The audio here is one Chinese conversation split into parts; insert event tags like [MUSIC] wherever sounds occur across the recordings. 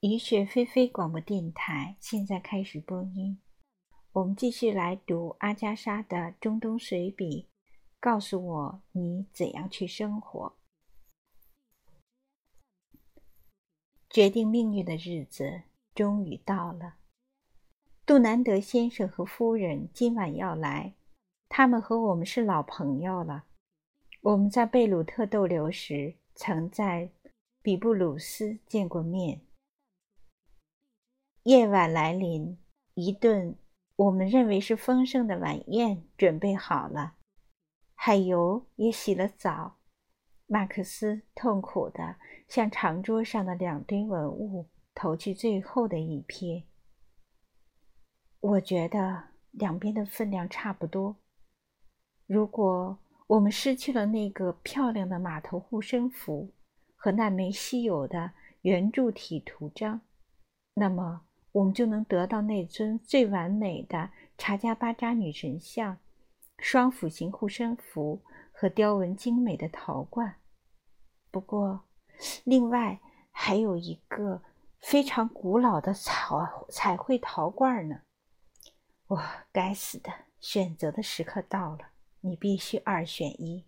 雨雪霏霏广播电台现在开始播音。我们继续来读阿加莎的《中东随笔》，告诉我你怎样去生活。决定命运的日子终于到了。杜南德先生和夫人今晚要来，他们和我们是老朋友了。我们在贝鲁特逗留时，曾在比布鲁斯见过面。夜晚来临，一顿我们认为是丰盛的晚宴准备好了，海油也洗了澡。马克思痛苦地向长桌上的两堆文物投去最后的一瞥。我觉得两边的分量差不多。如果我们失去了那个漂亮的码头护身符和那枚稀有的圆柱体图章，那么。我们就能得到那尊最完美的查加巴扎女神像、双斧形护身符和雕纹精美的陶罐。不过，另外还有一个非常古老的彩彩绘陶罐呢。我该死的，选择的时刻到了，你必须二选一。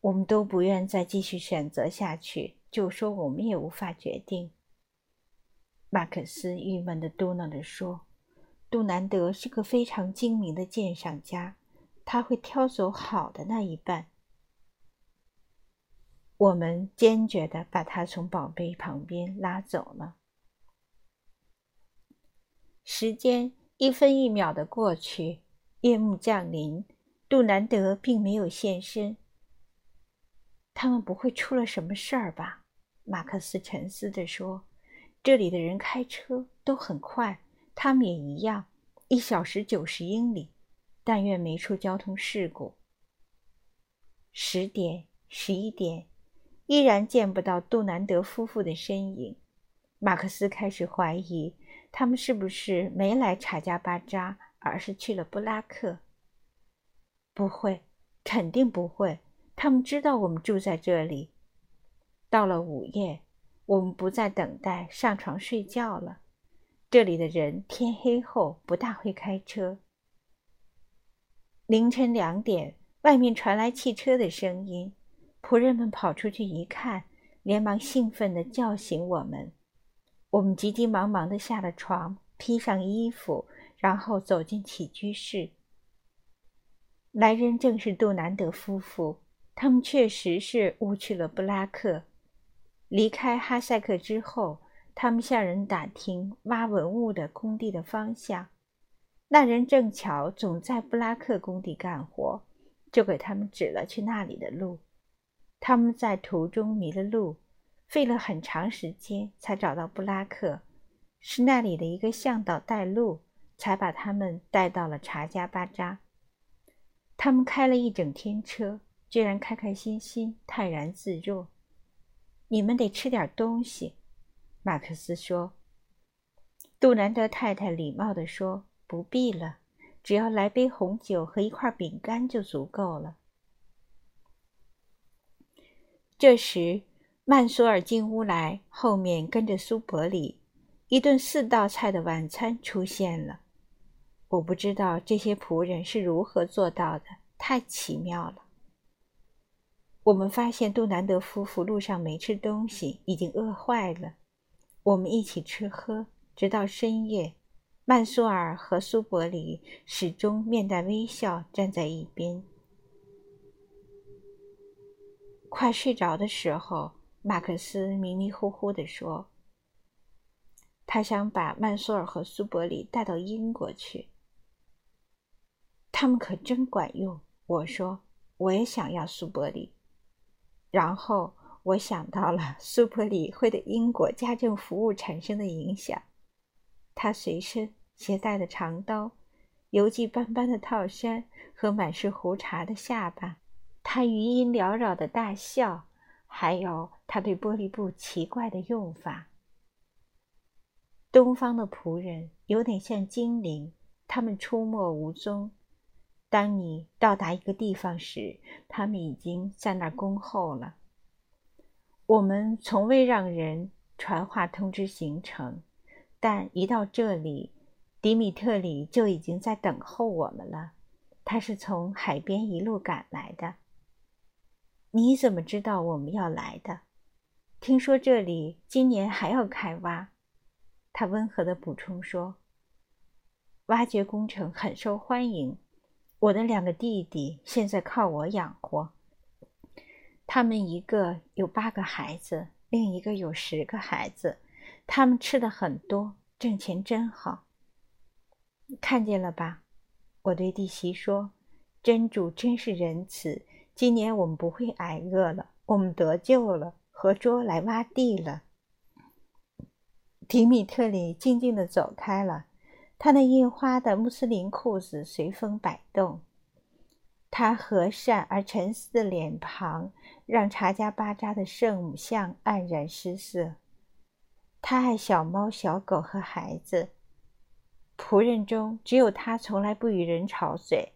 我们都不愿再继续选择下去，就说我们也无法决定。马克思郁闷地嘟囔着说：“杜南德是个非常精明的鉴赏家，他会挑走好的那一半。”我们坚决地把他从宝贝旁边拉走了。时间一分一秒地过去，夜幕降临，杜南德并没有现身。他们不会出了什么事儿吧？马克思沉思地说。这里的人开车都很快，他们也一样，一小时九十英里。但愿没出交通事故。十点、十一点，依然见不到杜南德夫妇的身影。马克思开始怀疑，他们是不是没来查加巴扎，而是去了布拉克？不会，肯定不会。他们知道我们住在这里。到了午夜。我们不再等待上床睡觉了。这里的人天黑后不大会开车。凌晨两点，外面传来汽车的声音，仆人们跑出去一看，连忙兴奋地叫醒我们。我们急急忙忙地下了床，披上衣服，然后走进起居室。来人正是杜南德夫妇，他们确实是误去了布拉克。离开哈塞克之后，他们向人打听挖文物的工地的方向。那人正巧总在布拉克工地干活，就给他们指了去那里的路。他们在途中迷了路，费了很长时间才找到布拉克。是那里的一个向导带路，才把他们带到了查加巴扎。他们开了一整天车，居然开开心心、泰然自若。你们得吃点东西，马克思说。杜兰德太太礼貌地说：“不必了，只要来杯红酒和一块饼干就足够了。”这时，曼索尔进屋来，后面跟着苏伯里。一顿四道菜的晚餐出现了。我不知道这些仆人是如何做到的，太奇妙了。我们发现杜南德夫妇路上没吃东西，已经饿坏了。我们一起吃喝，直到深夜。曼苏尔和苏伯里始终面带微笑站在一边。快睡着的时候，马克思迷迷糊糊地说：“他想把曼苏尔和苏伯里带到英国去。他们可真管用。”我说：“我也想要苏伯里。”然后我想到了 [LAUGHS] 苏伯里会对英国家政服务产生的影响。他随身携带的长刀、油迹斑斑的套衫和满是胡茬的下巴，他余音缭绕的大笑，还有他对玻璃布奇怪的用法。东方的仆人有点像精灵，他们出没无踪。当你到达一个地方时，他们已经在那儿恭候了。我们从未让人传话通知行程，但一到这里，迪米特里就已经在等候我们了。他是从海边一路赶来的。你怎么知道我们要来的？听说这里今年还要开挖。他温和地补充说：“挖掘工程很受欢迎。我的两个弟弟现在靠我养活。他们一个有八个孩子，另一个有十个孩子。他们吃的很多，挣钱真好。看见了吧？”我对弟媳说：“真主真是仁慈，今年我们不会挨饿了，我们得救了，合桌来挖地了。”迪米特里静静的走开了，他那印花的穆斯林裤子随风摆动。他和善而沉思的脸庞让查加巴扎的圣母像黯然失色。他爱小猫、小狗和孩子。仆人中只有他从来不与人吵嘴，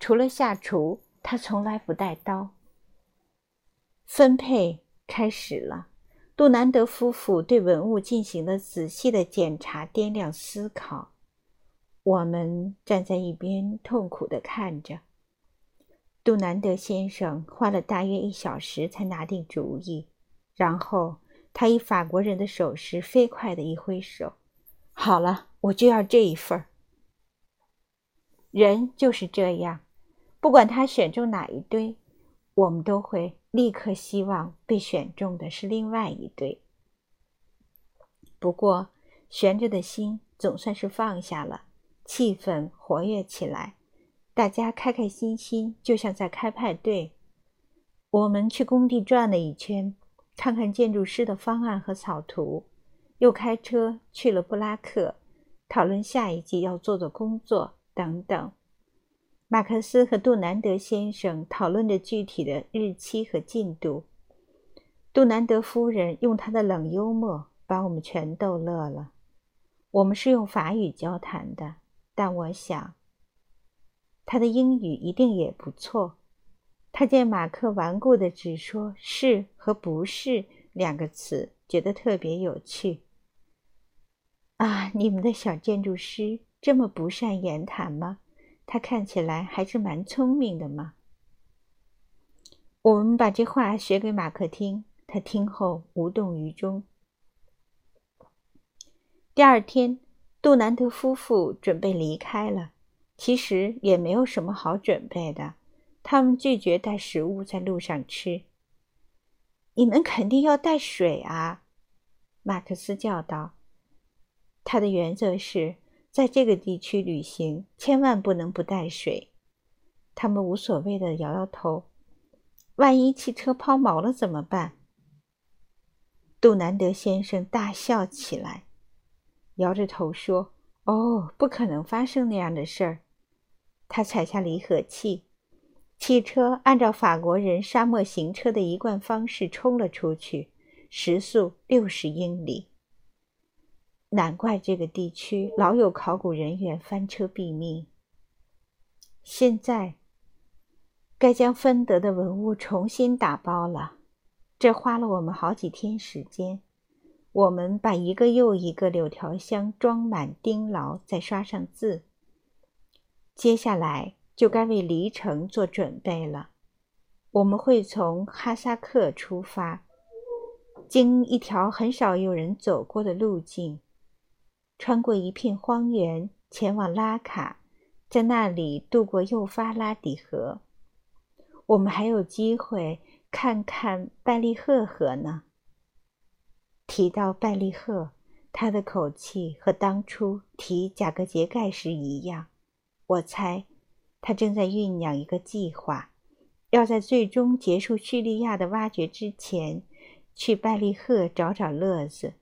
除了下厨，他从来不带刀。分配开始了。杜南德夫妇对文物进行了仔细的检查、掂量、思考。我们站在一边，痛苦地看着。杜南德先生花了大约一小时才拿定主意，然后他以法国人的手势飞快地一挥手：“好了，我就要这一份儿。”人就是这样，不管他选中哪一堆，我们都会。立刻希望被选中的是另外一对。不过，悬着的心总算是放下了，气氛活跃起来，大家开开心心，就像在开派对。我们去工地转了一圈，看看建筑师的方案和草图，又开车去了布拉克，讨论下一季要做的工作等等。马克思和杜南德先生讨论着具体的日期和进度。杜南德夫人用她的冷幽默把我们全逗乐了。我们是用法语交谈的，但我想，他的英语一定也不错。他见马克顽固的只说是和不是两个词，觉得特别有趣。啊，你们的小建筑师这么不善言谈吗？他看起来还是蛮聪明的嘛。我们把这话学给马克听，他听后无动于衷。第二天，杜南德夫妇准备离开了，其实也没有什么好准备的。他们拒绝带食物在路上吃。你们肯定要带水啊！马克思叫道。他的原则是。在这个地区旅行，千万不能不带水。他们无所谓的摇摇头。万一汽车抛锚了怎么办？杜南德先生大笑起来，摇着头说：“哦，不可能发生那样的事儿。”他踩下离合器，汽车按照法国人沙漠行车的一贯方式冲了出去，时速六十英里。难怪这个地区老有考古人员翻车毙命。现在该将分得的文物重新打包了，这花了我们好几天时间。我们把一个又一个柳条箱装满，钉牢，再刷上字。接下来就该为离城做准备了。我们会从哈萨克出发，经一条很少有人走过的路径。穿过一片荒原，前往拉卡，在那里渡过幼发拉底河。我们还有机会看看拜利赫河呢。提到拜利赫，他的口气和当初提贾格杰盖时一样。我猜，他正在酝酿一个计划，要在最终结束叙利亚的挖掘之前，去拜利赫找找乐子。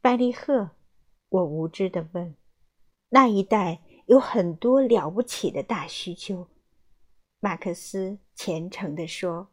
拜利赫，我无知地问：“那一带有很多了不起的大需求。”马克思虔诚地说。